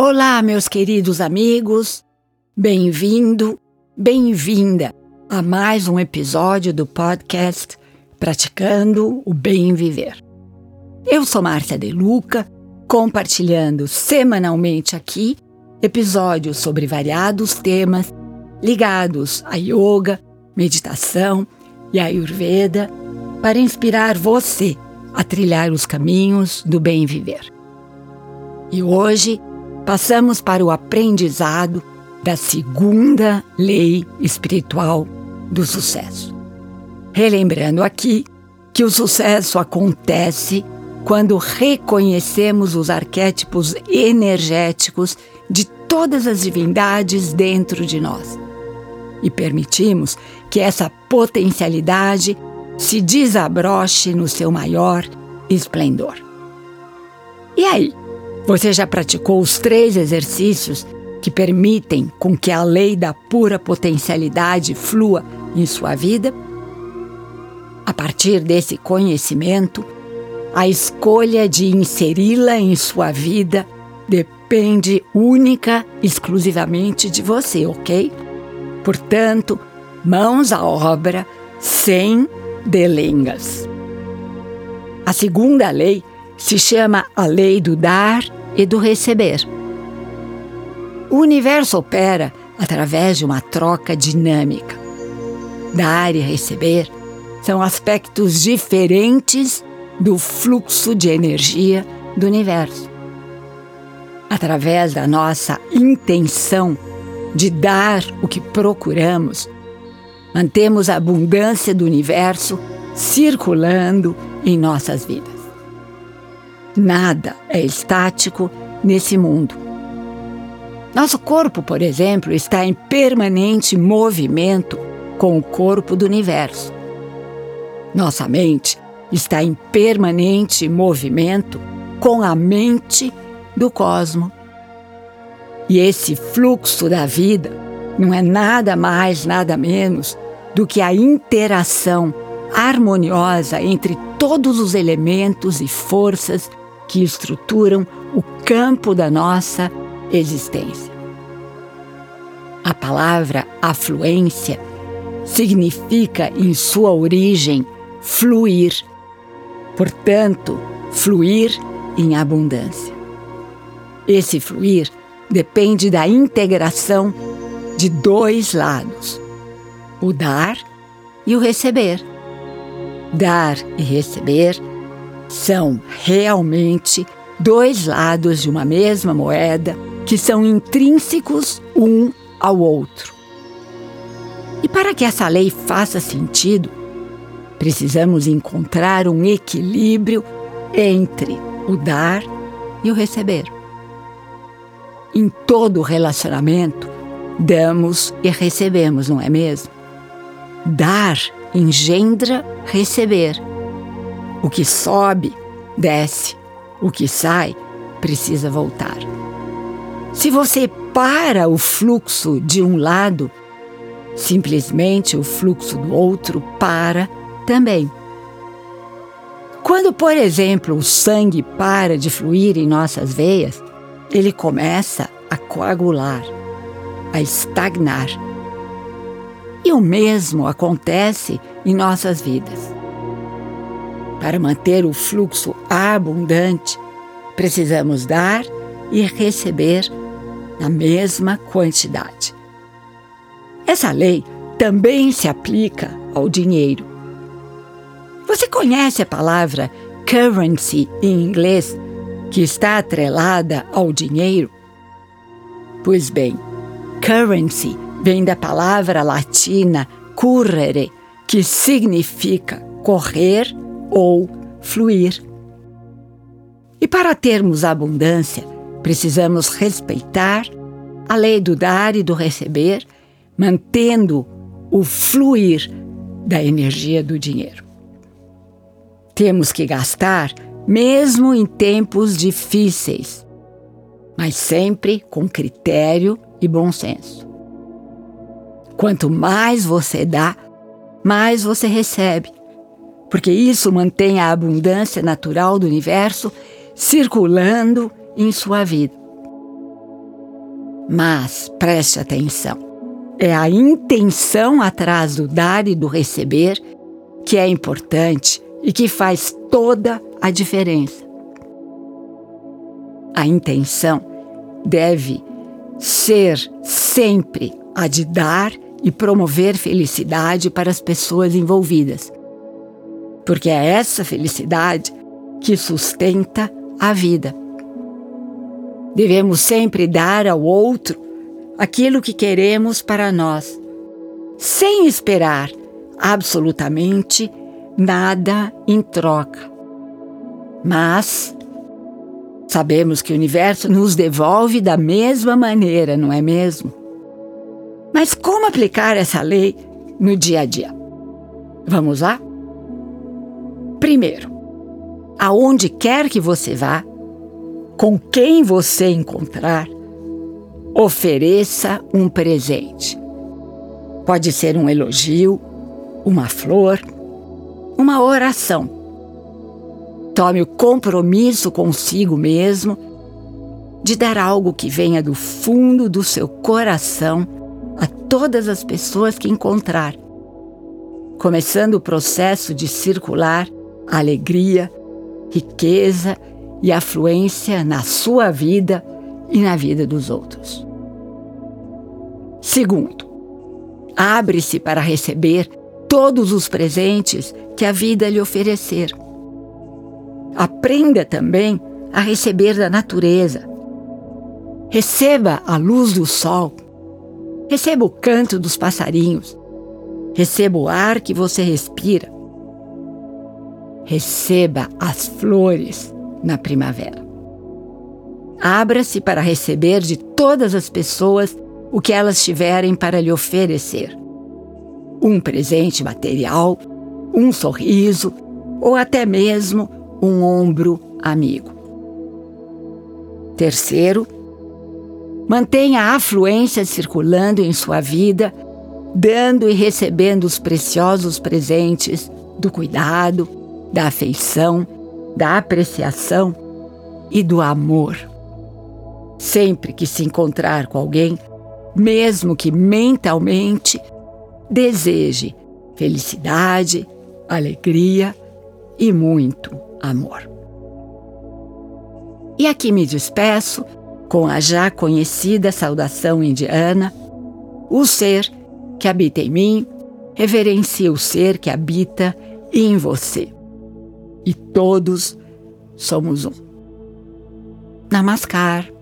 Olá, meus queridos amigos, bem-vindo, bem-vinda a mais um episódio do podcast Praticando o Bem Viver. Eu sou Márcia De Luca, compartilhando semanalmente aqui episódios sobre variados temas ligados a yoga, meditação e ayurveda para inspirar você a trilhar os caminhos do bem viver. E hoje passamos para o aprendizado da segunda lei espiritual do sucesso. Relembrando aqui que o sucesso acontece quando reconhecemos os arquétipos energéticos de todas as divindades dentro de nós e permitimos que essa potencialidade se desabroche no seu maior esplendor. E aí? Você já praticou os três exercícios que permitem com que a lei da pura potencialidade flua em sua vida? A partir desse conhecimento, a escolha de inseri-la em sua vida depende única, exclusivamente de você, ok? Portanto, mãos à obra, sem delengas. A segunda lei se chama a lei do dar e do receber. O universo opera através de uma troca dinâmica. Dar e receber são aspectos diferentes do fluxo de energia do universo. Através da nossa intenção de dar o que procuramos, mantemos a abundância do universo circulando em nossas vidas. Nada é estático nesse mundo. Nosso corpo, por exemplo, está em permanente movimento com o corpo do universo. Nossa mente está em permanente movimento com a mente do cosmo. E esse fluxo da vida não é nada mais, nada menos do que a interação harmoniosa entre todos os elementos e forças que estruturam o campo da nossa existência. A palavra afluência significa, em sua origem, fluir, portanto, fluir em abundância. Esse fluir depende da integração de dois lados, o dar e o receber. Dar e receber são realmente dois lados de uma mesma moeda que são intrínsecos um ao outro. E para que essa lei faça sentido, precisamos encontrar um equilíbrio entre o dar e o receber. Em todo relacionamento, damos e recebemos, não é mesmo? Dar engendra receber. O que sobe, desce. O que sai, precisa voltar. Se você para o fluxo de um lado, simplesmente o fluxo do outro para também. Quando, por exemplo, o sangue para de fluir em nossas veias, ele começa a coagular, a estagnar. E o mesmo acontece em nossas vidas. Para manter o fluxo abundante, precisamos dar e receber na mesma quantidade. Essa lei também se aplica ao dinheiro. Você conhece a palavra currency em inglês, que está atrelada ao dinheiro? Pois bem, currency vem da palavra latina currere, que significa correr ou fluir. E para termos abundância, precisamos respeitar a lei do dar e do receber, mantendo o fluir da energia do dinheiro. Temos que gastar mesmo em tempos difíceis, mas sempre com critério e bom senso. Quanto mais você dá, mais você recebe porque isso mantém a abundância natural do universo circulando em sua vida. Mas preste atenção: é a intenção atrás do dar e do receber que é importante e que faz toda a diferença. A intenção deve ser sempre a de dar e promover felicidade para as pessoas envolvidas, porque é essa felicidade que sustenta a vida. Devemos sempre dar ao outro aquilo que queremos para nós, sem esperar absolutamente nada em troca. Mas sabemos que o universo nos devolve da mesma maneira, não é mesmo? Mas como aplicar essa lei no dia a dia? Vamos lá? Primeiro, aonde quer que você vá, com quem você encontrar, ofereça um presente. Pode ser um elogio, uma flor, uma oração. Tome o compromisso consigo mesmo de dar algo que venha do fundo do seu coração a todas as pessoas que encontrar, começando o processo de circular alegria, riqueza e afluência na sua vida e na vida dos outros. Segundo, abre-se para receber todos os presentes que a vida lhe oferecer. Aprenda também a receber da natureza. Receba a luz do sol. Receba o canto dos passarinhos. Receba o ar que você respira. Receba as flores na primavera. Abra-se para receber de todas as pessoas o que elas tiverem para lhe oferecer um presente material, um sorriso ou até mesmo um ombro amigo. Terceiro, mantenha a afluência circulando em sua vida, dando e recebendo os preciosos presentes do cuidado, da afeição, da apreciação e do amor. Sempre que se encontrar com alguém, mesmo que mentalmente, deseje felicidade, alegria e muito amor. E aqui me despeço com a já conhecida saudação indiana: o ser que habita em mim reverencia o ser que habita em você. E todos somos um. Namaskar.